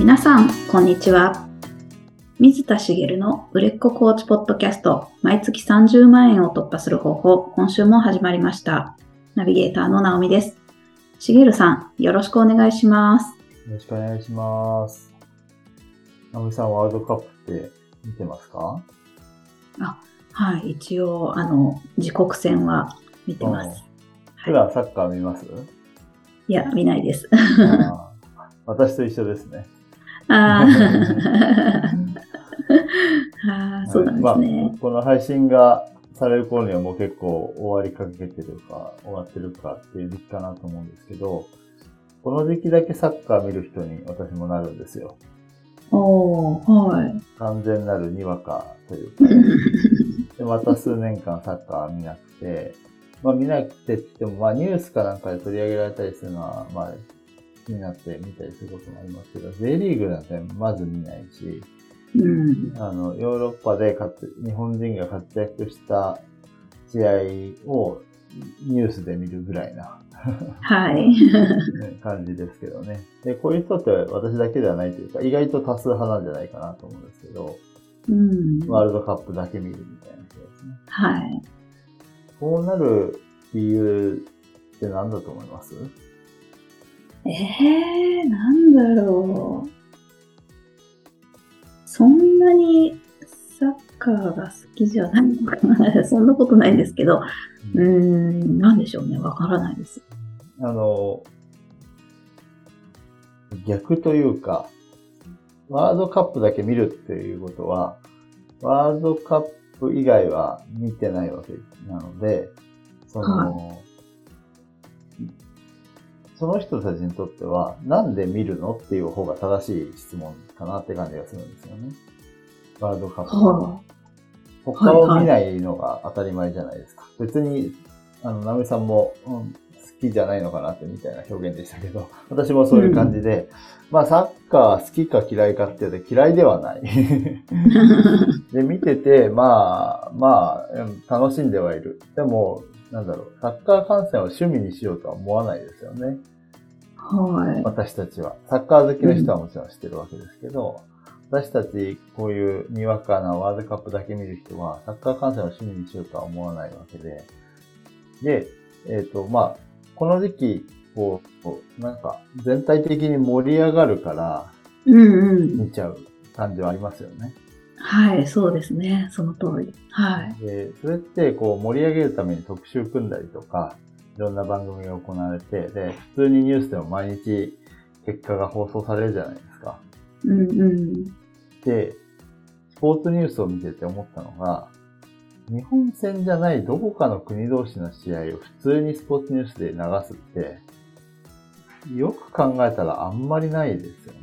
皆さん、こんにちは。水田茂の売れっ子コーチポッドキャスト、毎月30万円を突破する方法、今週も始まりました。ナビゲーターの直美です。茂さん、よろしくお願いします。よろしくお願いします。ナミさん、ワールドカップって見てますか？はい、一応、あの、自国戦は見てます。普段サッカー見ます、いや、見ないです。私と一緒ですね。あー あー、そうなんですね。まあ、この配信がされる頃にはもう結構終わりかけてるか、終わってるかっていう時期かなと思うんですけど、この時期だけサッカー見る人に私もなるんですよ。おー、はい。完全なるにわかというか、ね、でまた数年間サッカー見なくて、まあ見なくてって言っても、まあニュースかなんかで取り上げられたりするのは、まあ気になって見たりすることもありますけど、J リーグなんてまず見ないし、うん、あの、ヨーロッパで活日本人が活躍した試合をニュースで見るぐらいなはい。ね感じですけどね。で、こういう人って私だけではないというか、意外と多数派なんじゃないかなと思うんですけど、うん、ワールドカップだけ見るみたいな人ですね。はい。こうなる理由って何だと思います？ええー、なんだろう。そんなにサッカーが好きじゃないのかな。そんなことないんですけど、うーん、なんでしょうね。わからないです。あの、逆というか、ワールドカップだけ見るっていうことは、ワールドカップ以外は見てないわけなので、その、その人たちにとっては、なんで見るのっていう方が正しい質問かなって感じがするんですよね。ワールドカップは。は他を見ないのが当たり前じゃないですか。別に、あの、ナミさんも、うん、好きじゃないのかなってみたいな表現でしたけど、私もそういう感じで、まあサッカー好きか嫌いかっていうと嫌いではない。で、見てて、まあ、まあ、うん楽しんではいる。でも、なんだろう、サッカー観戦を趣味にしようとは思わないですよね。はい。私たちは。サッカー好きの人はもちろん知ってるわけですけど、私たち、こういうにわかなワールドカップだけ見る人は、サッカー観戦を趣味にしようとは思わないわけで。で、えっ、と、まあ、この時期、こう、こうなんか、全体的に盛り上がるから、うんうん。見ちゃう感じはありますよね。はい、そうですね。その通り。はい。で、それって、こう、盛り上げるために特集組んだりとか、いろんな番組が行われて、で、普通にニュースでも毎日結果が放送されるじゃないですか。うんうん。で、スポーツニュースを見てて思ったのが、日本戦じゃないどこかの国同士の試合を普通にスポーツニュースで流すって、よく考えたらあんまりないですよね。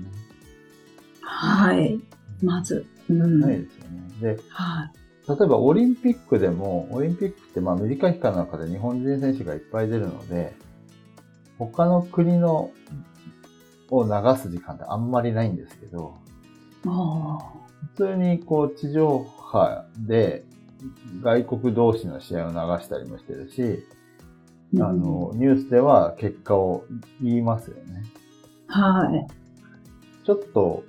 はい。まず。うん。ないですよね。で、はい。例えばオリンピックでも、オリンピックってまあ短い期間の中で日本人選手がいっぱい出るので、他の国のを流す時間ってあんまりないんですけど、あ普通にこう地上波で外国同士の試合を流したりもしてるし、あ。あの、ニュースでは結果を言いますよね。はい。ちょっと、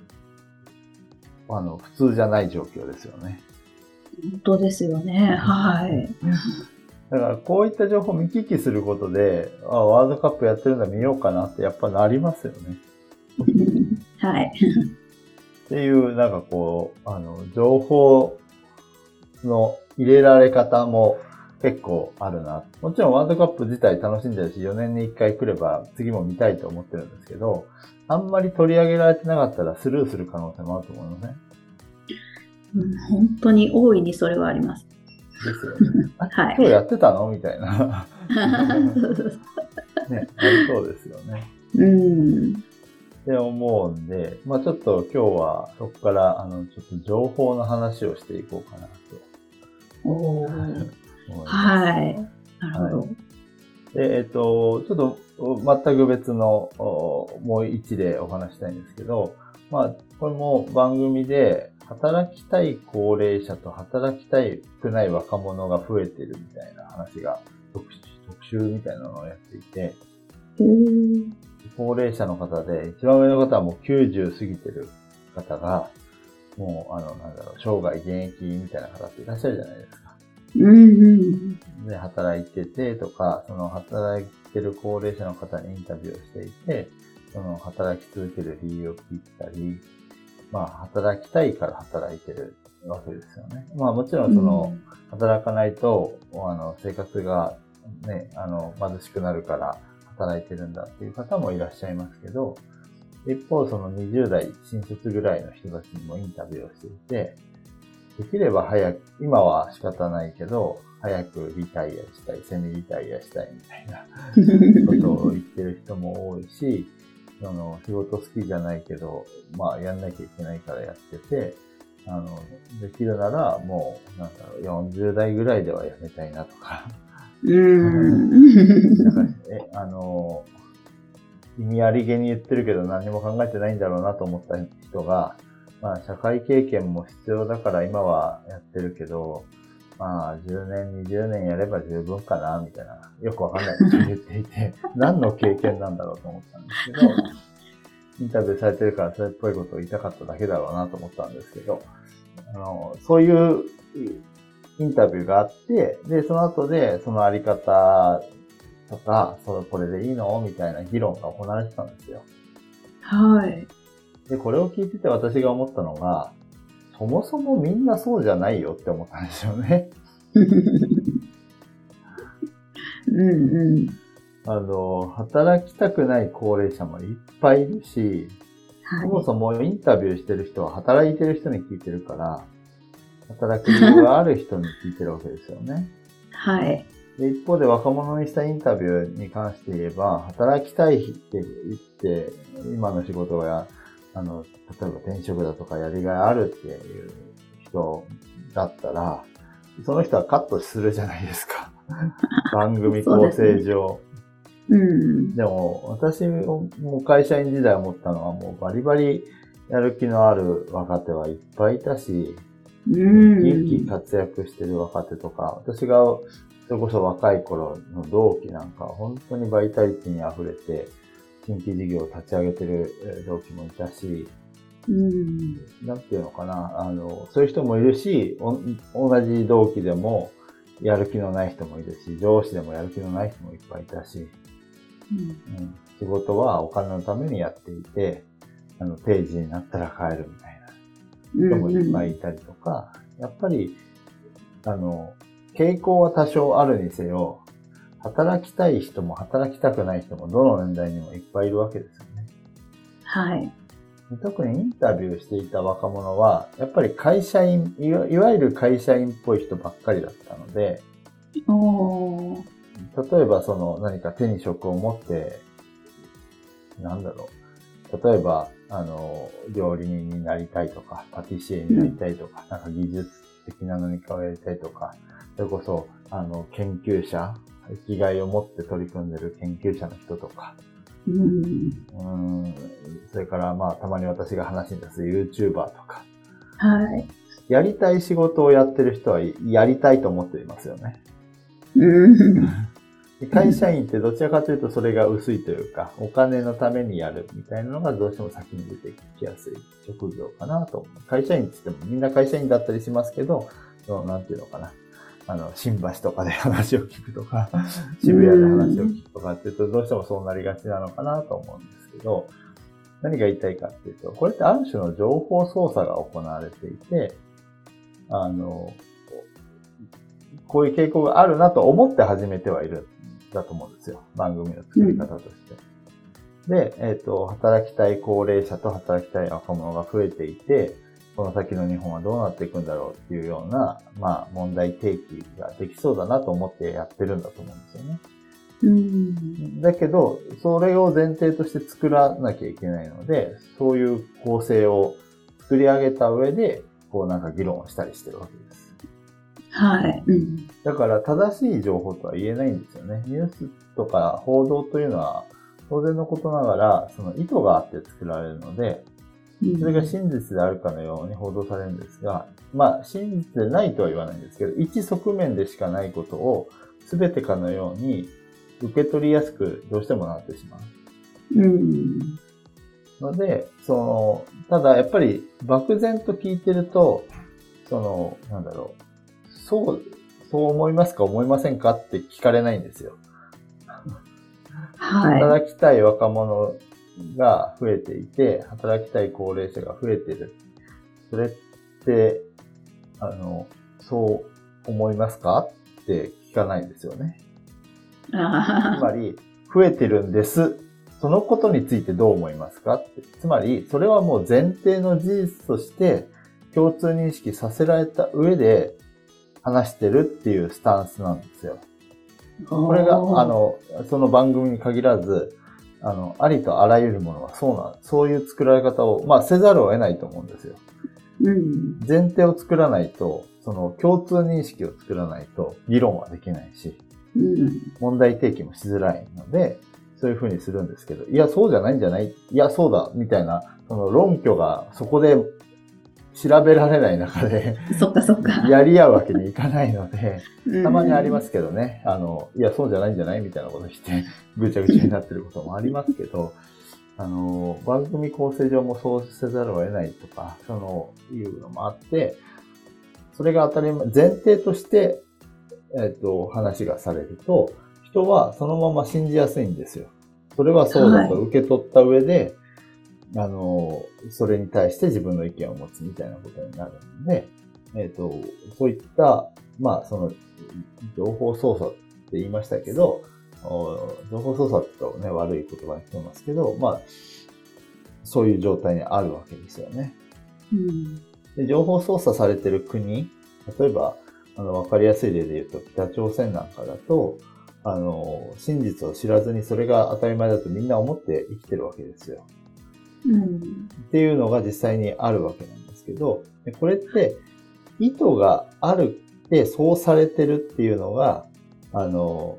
あの、普通じゃない状況ですよね。本当ですよね。はい。だからこういった情報を見聞きすることで、あワールドカップやってるんだ見ようかなってやっぱなりますよね。はい。っていう、なんかこう、あの、情報の入れられ方も結構あるな。もちろんワールドカップ自体楽しんでるし、4年に1回来れば次も見たいと思ってるんですけど、あんまり取り上げられてなかったらスルーする可能性もあると思いません？うん本当に大いにそれはあります。ですよね。あ はい今日やってたの？みたいな。ね、ありそうですよね。うん。って思うんで、まあちょっと今日はそこから、あの、ちょっと情報の話をしていこうかなとおー。はい。なるほど。で、えっ、と、ちょっとお全く別のおもう一例お話したいんですけど、まあ、これも番組で働きたい高齢者と働きたくない若者が増えてるみたいな話が特集特集みたいなのをやっていて、高齢者の方で、一番上の方はもう90過ぎてる方が、もう、あの、なんだろう、生涯現役みたいな方っていらっしゃるじゃないですか。うんうん。で、働いててとか、その働いてる高齢者の方にインタビューをしていて、その働き続ける理由を聞いたり、まあ、働きたいから働いてるわけですよね。まあ、もちろんその、働かないと、あの、生活がね、あの、貧しくなるから働いてるんだっていう方もいらっしゃいますけど、一方、その20代新卒ぐらいの人たちにもインタビューをしていて、できれば早く、今は仕方ないけど、早くリタイアしたい、セミリタイアしたいみたいな ことを言ってる人も多いし、その仕事好きじゃないけど、まあやんなきゃいけないからやってて、あの、できるならもう、なんだろう、40代ぐらいではやめたいなとか。うん。なんかえ、あの、意味ありげに言ってるけど何も考えてないんだろうなと思った人が、まあ社会経験も必要だから今はやってるけど、まあ10年、20年やれば十分かな、みたいな、よくわかんないことを言っていて、何の経験なんだろうと思ったんですけど、インタビューされてるからそれっぽいことを言いたかっただけだろうなと思ったんですけど、あの、そういうインタビューがあって、で、その後でそのあり方とか、それこれでいいの？みたいな議論が行われてたんですよ。はい。で、これを聞いてて私が思ったのが、そもそもみんなそうじゃないよって思ったんですよね。うんうん。あの、働きたくない高齢者もいっぱいいるし、はそもそもインタビューしてる人は働いてる人に聞いてるから、働く理由がある人に聞いてるわけですよね。い。はい。で、一方で若者にしたインタビューに関して言えば、働きたいって言って、今の仕事が、あの、例えば転職だとかやりがいあるっていう人だったら、その人はカットするじゃないですか。番組構成上。うん。でも、私も会社員時代思ったのはもうバリバリやる気のある若手はいっぱいいたし、うん。元気活躍してる若手とか、私がそれこそ若い頃の同期なんかは本当にバイタリティに溢れて、新規事業を立ち上げてるえー同期もいたし、うん。なんていうのかな、あの、そういう人もいるし、お同じ同期でもやる気のない人もいるし、上司でもやる気のない人もいっぱいいたし、うん、仕事はお金のためにやっていて、あの、定時になったら帰るみたいな人もいっぱいいたりとか、やっぱり、あの、傾向は多少あるにせよ、働きたい人も働きたくない人もどの年代にもいっぱいいるわけですよね。はい。特にインタビューしていた若者は、やっぱり会社員、いわゆる会社員っぽい人ばっかりだったので、おー。例えばその何か手に職を持って、なんだろう。例えば、あの、料理人になりたいとか、パティシエになりたいとか、なんか技術的な何かをやりたいとか、それこそ、あの、研究者、生きがいを持って取り組んでる研究者の人とか、うん。うん、それからまあ、たまに私が話に出す YouTuber とか、はい。やりたい仕事をやってる人はやりたいと思っていますよね。会社員ってどちらかというとそれが薄いというか、お金のためにやるみたいなのがどうしても先に出てきやすい職業かなと。会社員って言ってもみんな会社員だったりしますけど、そのなんていうのかな。あの、新橋とかで話を聞くとか、渋谷で話を聞くとかっていうと、どうしてもそうなりがちなのかなと思うんですけど、何が言いたいかっていうと、これってある種の情報操作が行われていて、あの、こういう傾向があるなと思って始めてはいるんだと思うんですよ。番組の作り方として。で、えっ、と、働きたい高齢者と働きたい若者が増えていて、この先の日本はどうなっていくんだろうっていうような、まあ、問題提起ができそうだなと思ってやってるんだと思うんですよね。うん。だけど、それを前提として作らなきゃいけないので、そういう構成を作り上げた上で、こうなんか議論をしたりしてるわけです。はい。うん。だから正しい情報とは言えないんですよね。ニュースとか報道というのは当然のことながら、その意図があって作られるので、それが真実であるかのように報道されるんですが、まあ真実でないとは言わないんですけど、一側面でしかないことを全てかのように受け取りやすくどうしてもなってしまう。うん。う。ので、その、ただやっぱり漠然と聞いてると、その、なんだろう、そう、そう思いますか思いませんかって聞かれないんですよ。はい。働きたい若者が増えていて、働きたい高齢者が増えてる。それって、あの、そう思いますか？って聞かないんですよね。つあまり、増えてるんです。そのことについてどう思いますか？って。つまり、それはもう前提の事実として共通認識させられた上で話してるっていうスタンスなんですよ。ーこれが、あ、の、その番組に限らず、あの、ありとあらゆるものはそうな、そういう作られ方を、まあ、せざるを得ないと思うんですよ。うん。前提を作らないと、その共通認識を作らないと議論はできないし、うん。問題提起もしづらいので、そういうふうにするんですけど、いや、そうじゃないんじゃないいや、そうだ、みたいな、その論拠がそこで調べられない中で、そっかそっか。やり合うわけにいかないので、うんたまにありますけどね、あの、いや、そうじゃないんじゃないみたいなことして、ぐちゃぐちゃになってることもありますけど、あの、番組構成上もそうせざるを得ないとか、その、いうのもあって、それが当たり前、前提として、えっ、と、話がされると、人はそのまま信じやすいんですよ。それはそうだとは受け取った上で、あの、それに対して自分の意見を持つみたいなことになるので、えっ、と、そういった、まあ、その、情報操作って言いましたけど、お情報操作ってね、悪い言葉に聞こえますけど、まあ、そういう状態にあるわけですよね。うん。で情報操作されてる国、例えば、あの、わかりやすい例で言うと、北朝鮮なんかだと、あの、真実を知らずにそれが当たり前だとみんな思って生きてるわけですよ。っていうのが実際にあるわけなんですけど、これって意図があるってそうされてるっていうのが、あの、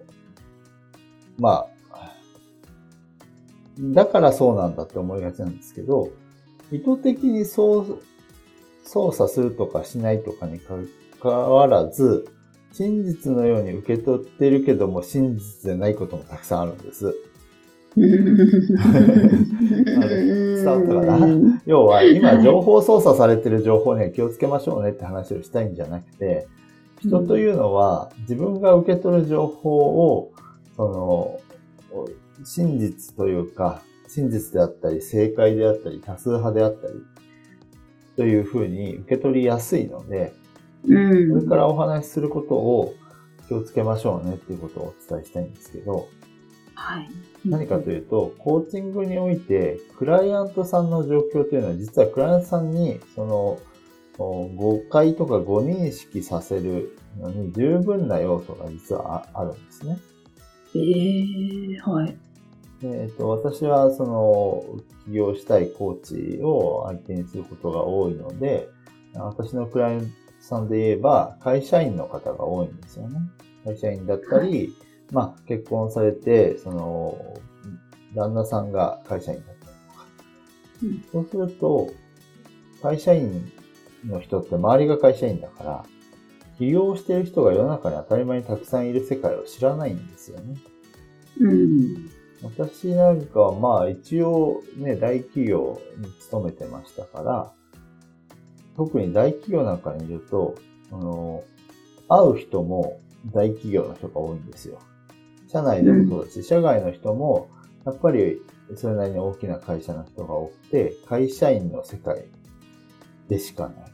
まあ、だからそうなんだって思いがちなんですけど、意図的にそう、操作するとかしないとかにかかわらず、真実のように受け取ってるけども真実じゃないこともたくさんあるんです。伝わったかな要は今情報操作されてる情報には気をつけましょうねって話をしたいんじゃなくて、人というのは自分が受け取る情報を、その、真実というか、真実であったり、正解であったり、多数派であったり、というふうに受け取りやすいので、うん。これからお話しすることを気をつけましょうねっていうことをお伝えしたいんですけど、はい。何かというと、コーチングにおいて、クライアントさんの状況というのは、実はクライアントさんに、その、お誤解とか誤認識させるのに十分な要素が実はああるんですね。ええはい。でえっと、私は、その、起業したいコーチを相手にすることが多いので、私のクライアントさんで言えば、会社員の方が多いんですよね。会社員だったり、まあ、結婚されて、その、旦那さんが会社員だったりとか。うんそうすると、会社員の人って周りが会社員だから、起業してる人が世の中に当たり前にたくさんいる世界を知らないんですよね。うん。私なんかはまあ一応ね、大企業に勤めてましたから、特に大企業なんかにいると、あの、会う人も大企業の人が多いんですよ。社内でもそうだし、社外の人も、やっぱりそれなりに大きな会社の人が多くて、会社員の世界でしかない。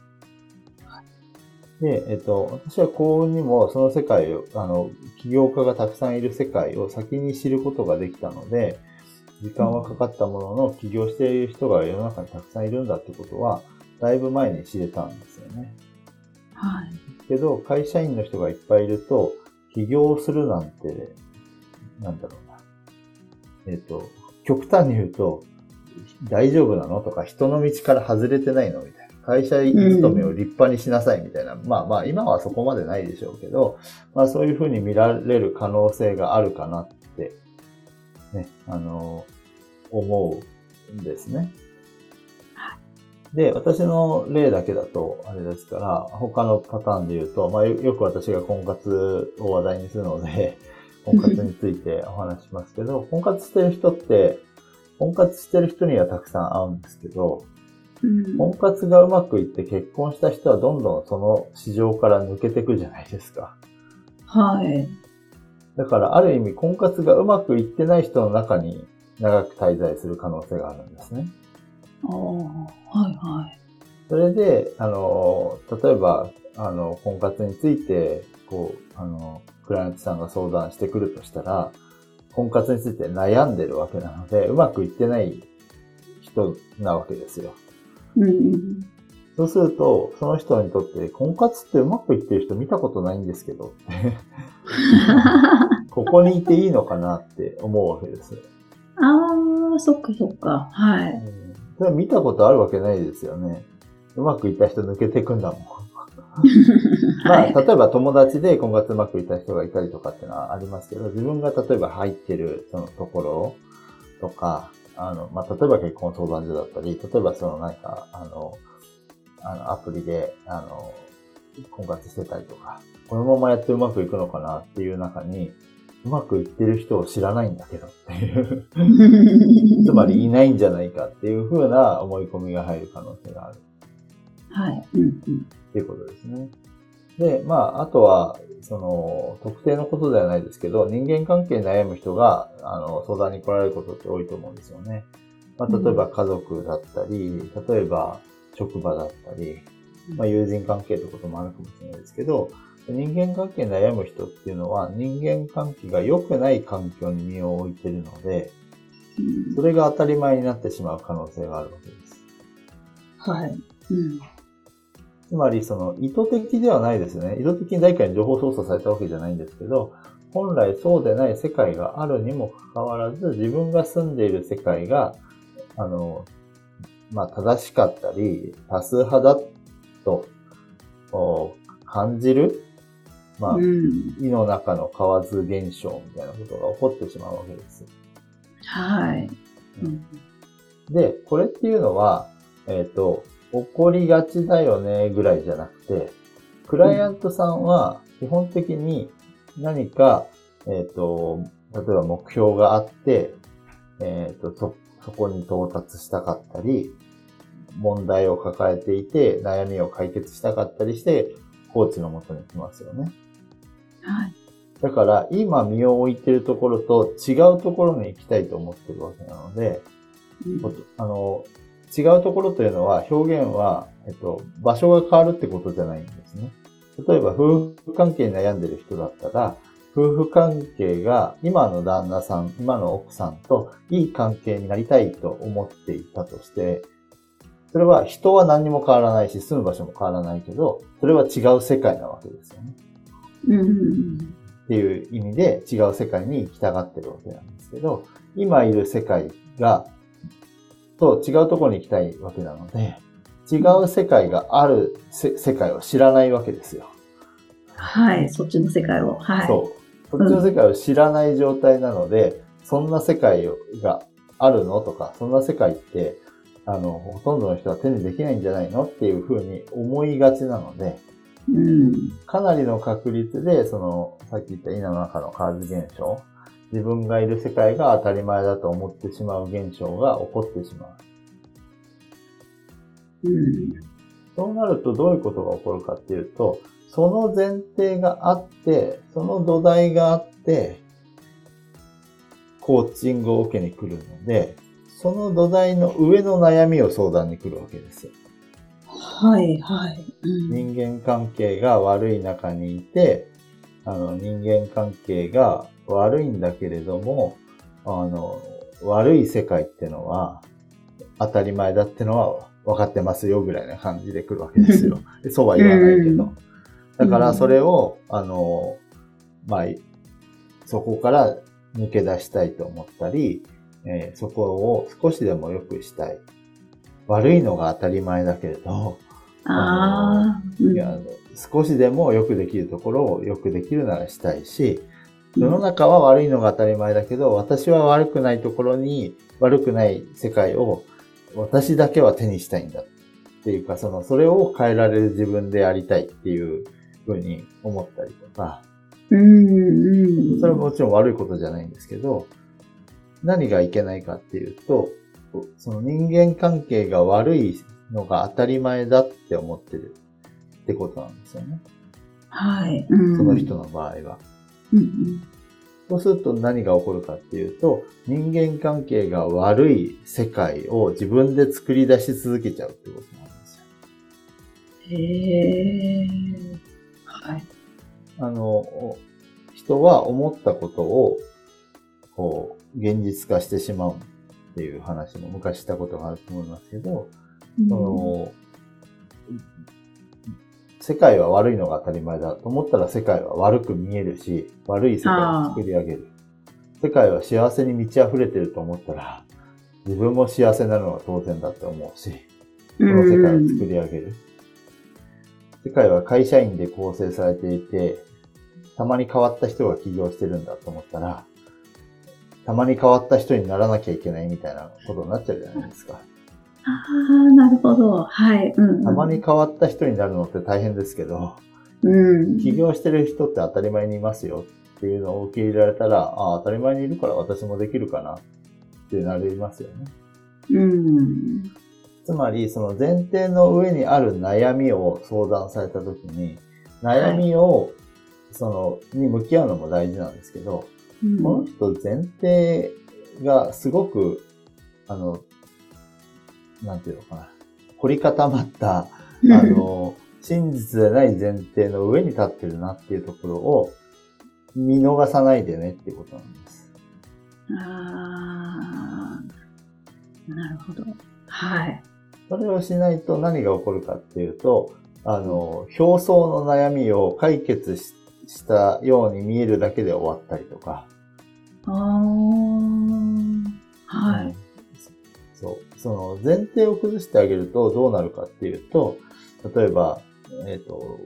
で、えっと、私は幸運にもその世界を、あの、起業家がたくさんいる世界を先に知ることができたので、時間はかかったものの、起業している人が世の中にたくさんいるんだってことは、だいぶ前に知れたんですよね。はい。けど、会社員の人がいっぱいいると、起業するなんて、なんだろうな。えっ、と、極端に言うと、大丈夫なのとか、人の道から外れてないの？みたいな。会社勤めを立派にしなさいみたいな。まあまあ、今はそこまでないでしょうけど、まあそういうふうに見られる可能性があるかなって、ね、あの、思うんですね。で、私の例だけだと、あれですから、他のパターンで言うと、まあよよく私が婚活を話題にするので、婚活についてお話しますけど、婚活してる人って、婚活してる人にはたくさん会うんですけど、うん、婚活がうまくいって結婚した人はどんどんその市場から抜けていくじゃないですか。はい。だからある意味婚活がうまくいってない人の中に長く滞在する可能性があるんですね。ああ、はいはい。それで、あの、例えば、あの、婚活について、こう、あの、クライアントさんが相談してくるとしたら、婚活について悩んでるわけなので、うまくいってない人なわけですよ。うん、そうすると、その人にとって、婚活ってうまくいってる人見たことないんですけど、ここにいていいのかなって思うわけです。ああ、そっかそっか。はい。うん、見たことあるわけないですよね。うまくいった人抜けていくんだもん。まあ、例えば友達で婚活うまくいった人がいたりとかっていうのはありますけど、自分が例えば入ってるそのところとか、あの、まあ、例えば結婚相談所だったり、例えばその何か、あの、あの、アプリで、あの、婚活してたりとか、このままやってうまくいくのかなっていう中に、うまくいってる人を知らないんだけどっていう つまりいないんじゃないかっていうふうな思い込みが入る可能性がある。はい。うんうん。っていうことですね。で、まあ、あとは、その、特定のことではないですけど、人間関係に悩む人が、あの、相談に来られることって多いと思うんですよね。まあ、例えば家族だったり、例えば職場だったり、まあ、友人関係ってこともあるかもしれないですけど、人間関係に悩む人っていうのは、人間関係が良くない環境に身を置いてるので、それが当たり前になってしまう可能性があるわけです。はい。うんつまり、その、意図的ではないですね。意図的に誰かに情報操作されたわけじゃないんですけど、本来そうでない世界があるにもかかわらず、自分が住んでいる世界が、あの、まあ、正しかったり、多数派だと感じる、まあ、うん、胃の中の河津現象みたいなことが起こってしまうわけです。はい。うん、で、これっていうのは、えっ、ー、と、起こりがちだよねぐらいじゃなくて、クライアントさんは基本的に何か、えっ、ー、と、例えば目標があって、えっ、ー、と、そ、そこに到達したかったり、問題を抱えていて悩みを解決したかったりして、コーチのもとに来ますよね。はい。だから、今身を置いてるところと違うところに行きたいと思ってるわけなので、うん、あの、違うところというのは、表現は、えっと、場所が変わるってことじゃないんですね。例えば、夫婦関係に悩んでる人だったら、夫婦関係が今の旦那さん、今の奥さんといい関係になりたいと思っていたとして、それは人は何にも変わらないし、住む場所も変わらないけど、それは違う世界なわけですよね。うん。っていう意味で違う世界に行きたがってるわけなんですけど、今いる世界がと違うところに行きたいわけなので、違う世界がある世界を知らないわけですよ。はい、そっちの世界を。はい。そう。そっちの世界を知らない状態なので、うん、そんな世界があるのとか、そんな世界って、あの、ほとんどの人は手にできないんじゃないのっていうふうに思いがちなので、うん、かなりの確率で、その、さっき言った稲の中のカーズ現象、自分がいる世界が当たり前だと思ってしまう現象が起こってしまう。うん、そうなるとどういうことが起こるかっていうと、その前提があって、その土台があって、コーチングを受けに来るので、その土台の上の悩みを相談に来るわけです。はい、はい。うん、人間関係が悪い中にいて、あの、人間関係が悪いんだけれども、あの、悪い世界ってのは当たり前だってのは分かってますよぐらいな感じで来るわけですよ。そうは言わないけど。だからそれを、あの、まあ、そこから抜け出したいと思ったり、えー、そこを少しでも良くしたい。悪いのが当たり前だけれど、あの、いや少しでもよくできるところをよくできるならしたいし、世の中は悪いのが当たり前だけど、私は悪くないところに、悪くない世界を私だけは手にしたいんだっていうか、その、それを変えられる自分でありたいっていうふうに思ったりとか、うんうん。それはもちろん悪いことじゃないんですけど、何がいけないかっていうと、その人間関係が悪いのが当たり前だって思ってるってことなんですよね。はい。うんその人の場合は。うんうん。そうすると何が起こるかっていうと、人間関係が悪い世界を自分で作り出し続けちゃうってことなんですよ。へえ。はい。あの、人は思ったことを、こう、現実化してしまうっていう話も昔したことがあると思いますけど、その、世界は悪いのが当たり前だと思ったら世界は悪く見えるし、悪い世界を作り上げる。世界は幸せに満ち溢れてると思ったら、自分も幸せなのが当然だって思うし、その世界を作り上げる。世界は会社員で構成されていて、たまに変わった人が起業してるんだと思ったら、たまに変わった人にならなきゃいけないみたいなことになっちゃうじゃないですか。ああ、なるほど。はい。うん、うん。たまに変わった人になるのって大変ですけど、うん。起業してる人って当たり前にいますよっていうのを受け入れられたら、ああ、当たり前にいるから私もできるかなってなりますよね。うん。つまり、その前提の上にある悩みを相談されたときに、悩みを、その、に向き合うのも大事なんですけど、うんこの人前提がすごく、あの、なんていうのかな、凝り固まった、あの、真実でない前提の上に立ってるなっていうところを見逃さないでねっていうことなんです。ああ、なるほど。はい。それをしないと何が起こるかっていうと、あの、表層の悩みを解決ししたように見えるだけで終わったりとか。ああ、はい。そう。その前提を崩してあげるとどうなるかっていうと、例えば、えっ、と、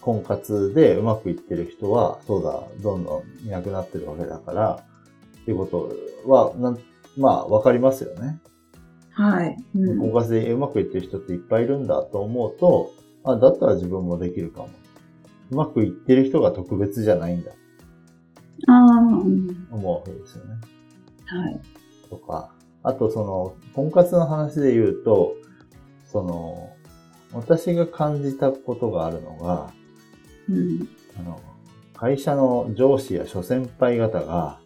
婚活でうまくいってる人は、そうだ、どんどんいなくなってるわけだから、っていうことは、なんまあ、わかりますよね。はい。うん婚活でうまくいってる人っていっぱいいるんだと思うと、あ、だったら自分もできるかも。うまくいってる人が特別じゃないんだ、ああ、うん思うわけですよね。はい。とか、あとその、婚活の話で言うと、その、私が感じたことがあるのが、うん。あの、会社の上司や諸先輩方が、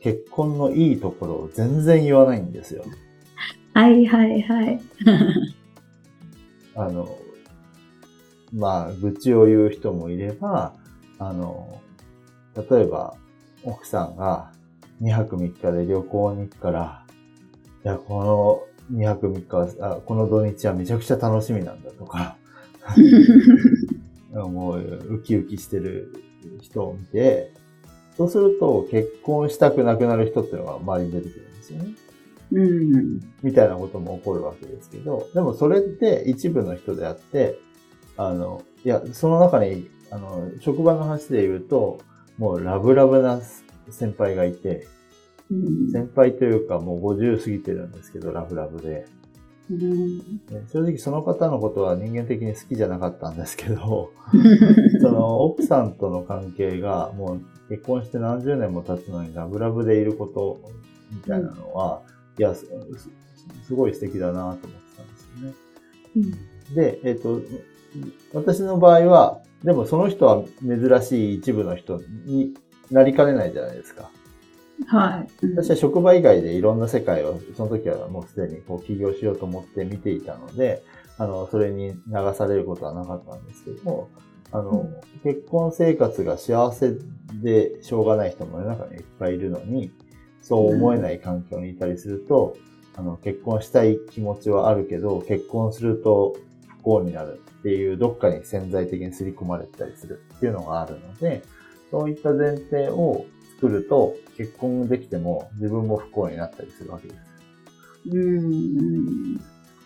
結婚のいいところを全然言わないんですよ。はいはいはい。あの、まあ、愚痴を言う人もいれば、あの、例えば、奥さんが2泊3日で旅行に行くから、いや、この2泊3日は、あこの土日はめちゃくちゃ楽しみなんだとか、もうウキウキしてる人を見て、そうすると結婚したくなくなる人っていうのが周りに出てくるんですよね。うん。みたいなことも起こるわけですけど、でもそれって一部の人であって、あの、いや、その中に、あの、職場の話で言うと、もうラブラブな先輩がいて、うん先輩というかもう50過ぎてるんですけど、ラブラブで。うん。ね正直その方のことは人間的に好きじゃなかったんですけど、その奥さんとの関係がもう結婚して何十年も経つのにラブラブでいることみたいなのは、いやす、すすごい素敵だなと思ってたんですよね。で、えっ、と、私の場合は、でもその人は珍しい一部の人になりかねないじゃないですか。はい。私は職場以外でいろんな世界を、その時はもうすでにこう起業しようと思って見ていたので、あの、それに流されることはなかったんですけども、あの、結婚生活が幸せでしょうがない人も世の中にいっぱいいるのに、そう思えない環境にいたりすると、あの、結婚したい気持ちはあるけど、結婚すると不幸になるっていう、どっかに潜在的に刷り込まれてたりするっていうのがあるので、そういった前提を作ると、結婚できても自分も不幸になったりするわけです。うん。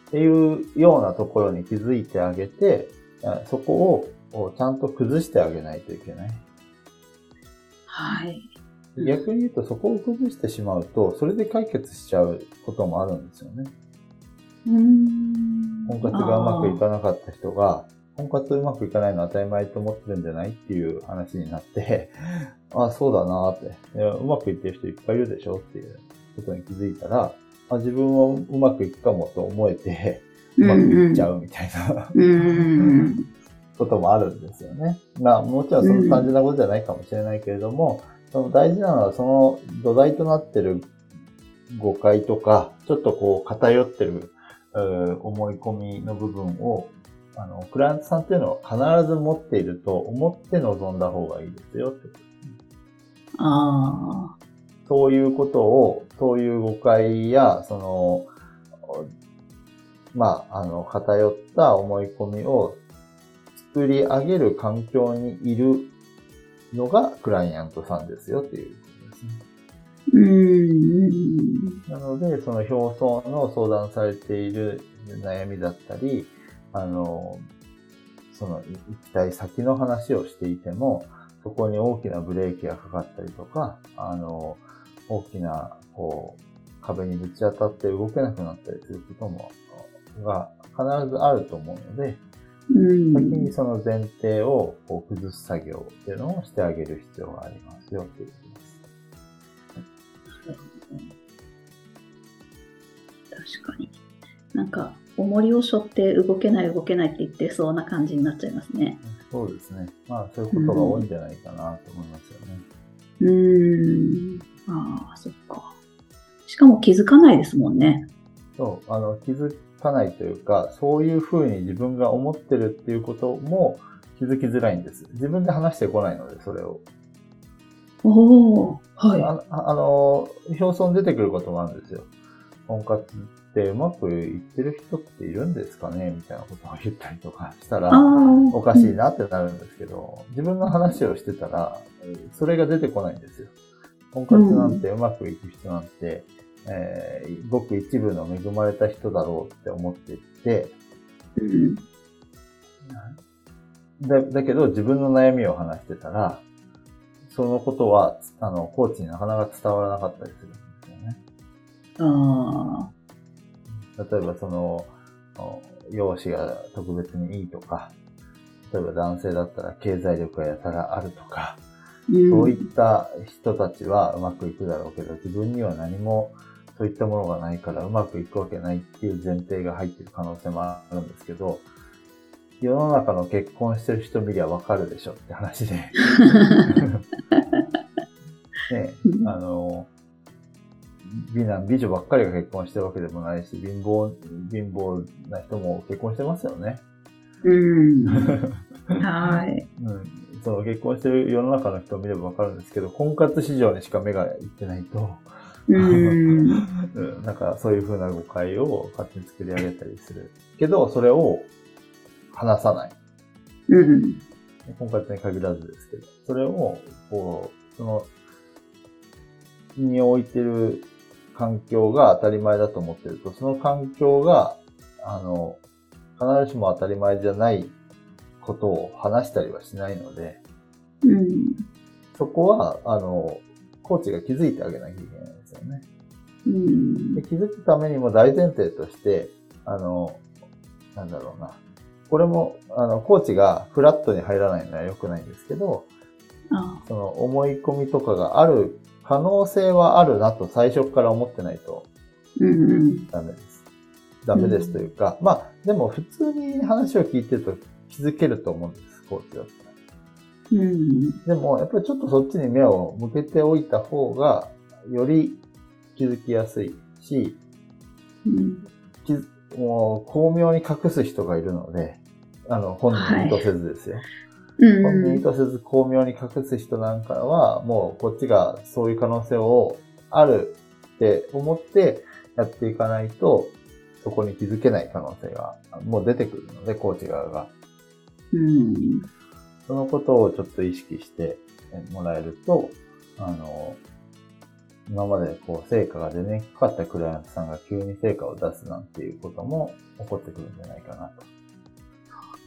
っていうようなところに気づいてあげて、あそこをちゃんと崩してあげないといけない。はい。逆に言うとそこを崩してしまうと、それで解決しちゃうこともあるんですよね。うん。婚活がうまくいかなかった人が、婚活うまくいかないのは当たり前と思ってるんじゃないっていう話になって、あ、そうだなっていや。うまくいってる人いっぱいいるでしょっていうことに気づいたら、あ自分はうまくいくかもと思えて、うまくいっちゃうみたいな、うんうん。こともあるんですよね。まあ、もちろんその単純なことじゃないかもしれないけれども、その大事なのはその土台となってる誤解とか、ちょっとこう偏ってる思い込みの部分を、あの、クライアントさんっていうのは必ず持っていると思って臨んだ方がいいですよってこと。ですね。ああ。そういうことを、そういう誤解や、その、まあ、あの、偏った思い込みを作り上げる環境にいるのがクライアントさんですよっていうことですね。うん。なので、その表層の相談されている悩みだったり、あの、その行きたい先の話をしていても、そこに大きなブレーキがかかったりとか、あの、大きな、こう、壁にぶち当たって動けなくなったりすることも、が必ずあると思うので、うん。先にその前提をこう崩す作業っていうのをしてあげる必要がありますよということです。確かに。なんか、重りを背負って動けない動けないって言ってそうな感じになっちゃいますね。そうですね。まあ、そういうことが多いんじゃないかなと思いますよね。うーん。ああ、そっか。しかも気づかないですもんね。そう、あの、気づかないというか、そういうふうに自分が思ってるっていうことも気づきづらいんです。自分で話してこないので、それを。おお、はい。あああの、表層に出てくることもあるんですよ。婚活ってうまくいってる人っているんですかね？みたいなことを言ったりとかしたら。おかしいなってなるんですけど、自分の話をしてたら、それが出てこないんですよ。婚活なんてうまくいく人なんて、えーごく一部の恵まれた人だろうって思っていて、うん。だだけど自分の悩みを話してたら、そのことは、あの、コーチになかなか伝わらなかったりするんですよね。ああ。例えばその、お容姿が特別にいいとか、例えば男性だったら経済力がやたらあるとか、うんそういった人たちはうまくいくだろうけど、自分には何もそういったものがないからうまくいくわけないっていう前提が入っている可能性もあるんですけど、世の中の結婚してる人見りゃわかるでしょって話で。ねうんあの、美男美女ばっかりが結婚してるわけでもないし、貧乏、貧乏な人も結婚してますよね。うん。はい。うん、その結婚してる世の中の人を見ればわかるんですけど、婚活市場にしか目がいってないと、うん。うん、なんかそういう風な誤解を勝手に作り上げたりする。けど、それを話さない。うん。婚活に限らずですけど、それを、こう、その、に置いてる環境が当たり前だと思ってると、その環境が、あの、必ずしも当たり前じゃないことを話したりはしないので、うん。そこは、あの、コーチが気づいてあげなきゃいけないんですよね。うんで。気づくためにも大前提として、あの、なんだろうな。これも、あの、コーチがフラットに入らないのは良くないんですけど、あその思い込みとかがある可能性はあるなと最初から思ってないとうん。ダメです。ダメですというか、まあ、でも普通に話を聞いてると気づけると思うんです、コーチだったら。うん。でも、やっぱりちょっとそっちに目を向けておいた方が、より気づきやすいし、うん。もう巧妙に隠す人がいるので、あの、本人意図せずですよ。本人意うん。図せず巧妙に隠す人なんかは、もうこっちがそういう可能性をあるって思ってやっていかないと、そこに気づけない可能性がもう出てくるので、コーチ側が。うん。そのことをちょっと意識してもらえると、あの、今までこう成果が出にくかったクライアントさんが急に成果を出すなんていうことも起こってくるんじゃないかなと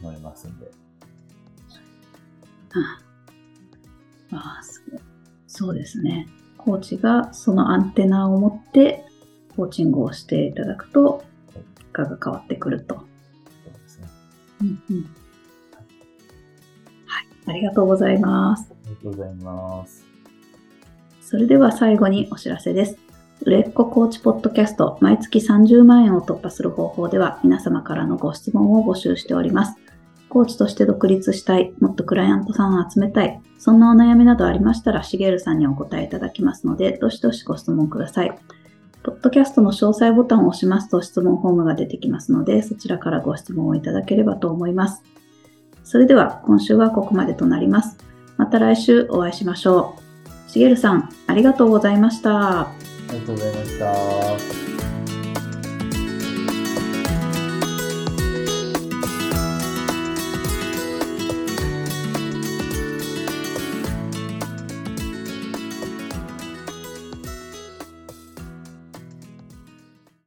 思いますんで。ああ、そう。そうですね。コーチがそのアンテナを持ってコーチングをしていただくと、結果が変わってくると。そうですね。うんうんありがとうございます。ありがとうございます。それでは最後にお知らせです。売れっ子コーチポッドキャスト毎月30万円を突破する方法では皆様からのご質問を募集しております。コーチとして独立したい、もっとクライアントさんを集めたい、そんなお悩みなどありましたら、しげるさんにお答えいただきますので、どしどしご質問ください。ポッドキャストの詳細ボタンを押しますと質問フォームが出てきますので、そちらからご質問をいただければと思います。それでは今週はここまでとなります。また来週お会いしましょう。しげるさん、ありがとうございました。ありがとうございました。